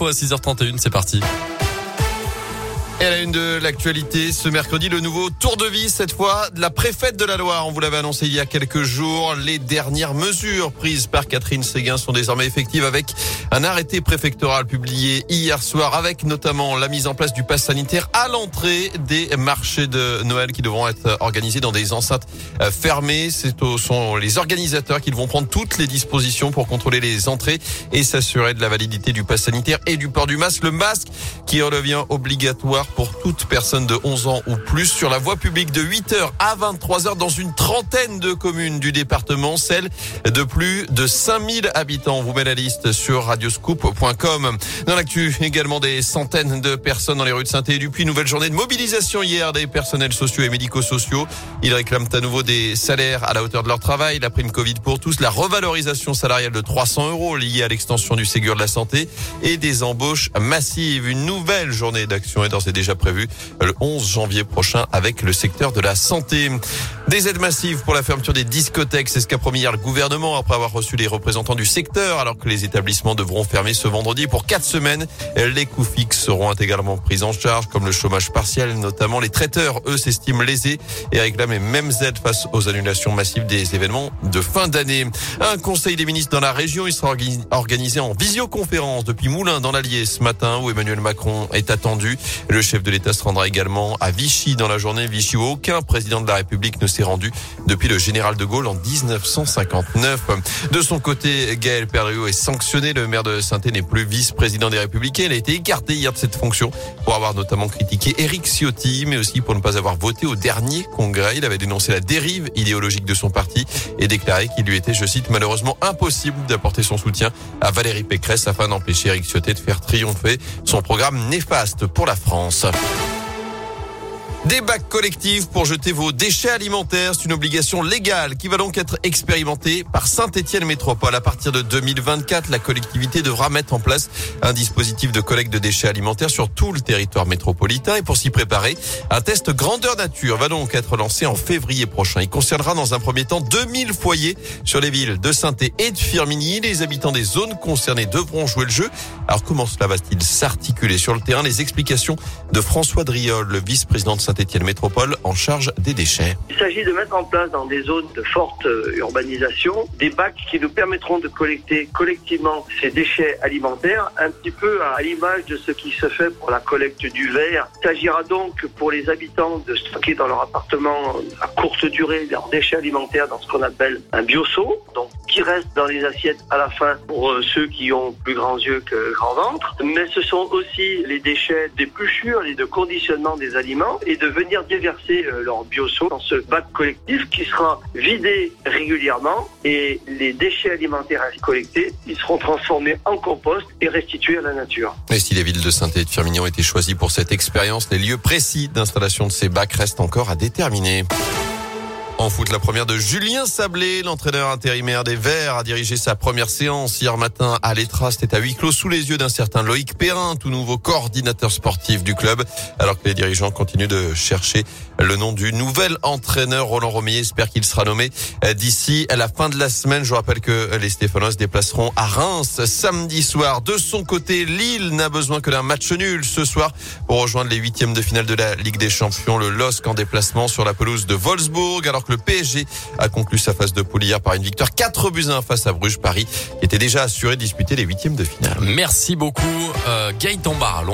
À 6h31, c'est parti. Et à la une de l'actualité, ce mercredi, le nouveau tour de vie, cette fois, de la préfète de la Loire. On vous l'avait annoncé il y a quelques jours. Les dernières mesures prises par Catherine Séguin sont désormais effectives avec un arrêté préfectoral publié hier soir, avec notamment la mise en place du pass sanitaire à l'entrée des marchés de Noël qui devront être organisés dans des enceintes euh, fermées. Ce sont les organisateurs qui vont prendre toutes les dispositions pour contrôler les entrées et s'assurer de la validité du pass sanitaire et du port du masque. Le masque qui redevient obligatoire pour toute personne de 11 ans ou plus sur la voie publique de 8h à 23h dans une trentaine de communes du département, celle de plus de 5000 habitants. On vous met la liste sur radioscoop.com. Dans l'actu, également des centaines de personnes dans les rues de saint et du Puy. Nouvelle journée de mobilisation hier des personnels sociaux et médico-sociaux. Ils réclament à nouveau des salaires à la hauteur de leur travail, la prime Covid pour tous, la revalorisation salariale de 300 euros liée à l'extension du Ségur de la santé et des embauches massives. Une nouvelle journée d'action est d'ores et déjà prévue le 11 janvier prochain avec le secteur de la santé. Des aides massives pour la fermeture des discothèques, c'est ce qu'a promis hier le gouvernement après avoir reçu les représentants du secteur alors que les établissements devront fermer ce vendredi pour quatre semaines. Les coûts fixes seront intégralement pris en charge comme le chômage partiel, notamment les traiteurs, eux, s'estiment lésés et réclament les mêmes aides face aux annulations massives des événements de fin d'année. Un conseil des ministres dans la région, il sera organisé en visioconférence depuis Moulins dans l'Allier ce matin où Emmanuel Macron est attendu. Le chef de l'État se rendra également à Vichy dans la journée. Vichy où aucun président de la République ne s'est rendu depuis le général de Gaulle en 1959. De son côté, Gaël Perriot est sanctionné. Le maire de saint n'est plus vice-président des Républicains. Il a été écarté hier de cette fonction pour avoir notamment critiqué Éric Ciotti, mais aussi pour ne pas avoir voté au dernier congrès. Il avait dénoncé la dérive idéologique de son parti et déclaré qu'il lui était, je cite, malheureusement impossible d'apporter son soutien à Valérie Pécresse afin d'empêcher Éric Ciotti de faire triompher son programme néfaste pour la France. Des bacs collectifs pour jeter vos déchets alimentaires, c'est une obligation légale qui va donc être expérimentée par Saint-Étienne Métropole. À partir de 2024, la collectivité devra mettre en place un dispositif de collecte de déchets alimentaires sur tout le territoire métropolitain. Et pour s'y préparer, un test grandeur nature va donc être lancé en février prochain. Il concernera dans un premier temps 2000 foyers sur les villes de saint et de Firminy. Les habitants des zones concernées devront jouer le jeu. Alors comment cela va-t-il s'articuler sur le terrain? Les explications de François Driol, le vice-président de saint Saint-Étienne Métropole en charge des déchets. Il s'agit de mettre en place dans des zones de forte euh, urbanisation des bacs qui nous permettront de collecter collectivement ces déchets alimentaires, un petit peu à l'image de ce qui se fait pour la collecte du verre. Il s'agira donc pour les habitants de stocker dans leur appartement à courte durée leurs déchets alimentaires dans ce qu'on appelle un bioseau, donc qui reste dans les assiettes à la fin pour euh, ceux qui ont plus grands yeux que grand ventre. Mais ce sont aussi les déchets d'épluchure et de conditionnement des aliments et de venir déverser euh, leur bioseau dans ce bac collectif qui sera vidé régulièrement et les déchets alimentaires collectés, ils seront transformés en compost et restitués à la nature. Et si les villes de saint et de ont été choisies pour cette expérience, les lieux précis d'installation de ces bacs restent encore à déterminer. En foot, la première de Julien Sablé, l'entraîneur intérimaire des Verts, a dirigé sa première séance hier matin à l'Etra. C'était à huis clos sous les yeux d'un certain Loïc Perrin, tout nouveau coordinateur sportif du club, alors que les dirigeants continuent de chercher le nom du nouvel entraîneur. Roland Romier espère qu'il sera nommé d'ici à la fin de la semaine. Je rappelle que les Stéphanois se déplaceront à Reims samedi soir. De son côté, Lille n'a besoin que d'un match nul ce soir pour rejoindre les huitièmes de finale de la Ligue des Champions. Le LOSC en déplacement sur la pelouse de Wolfsburg, le PSG a conclu sa phase de poule hier par une victoire 4 buts 1 face à Bruges Paris était déjà assuré de disputer les huitièmes de finale. Merci beaucoup euh, Gaëtan.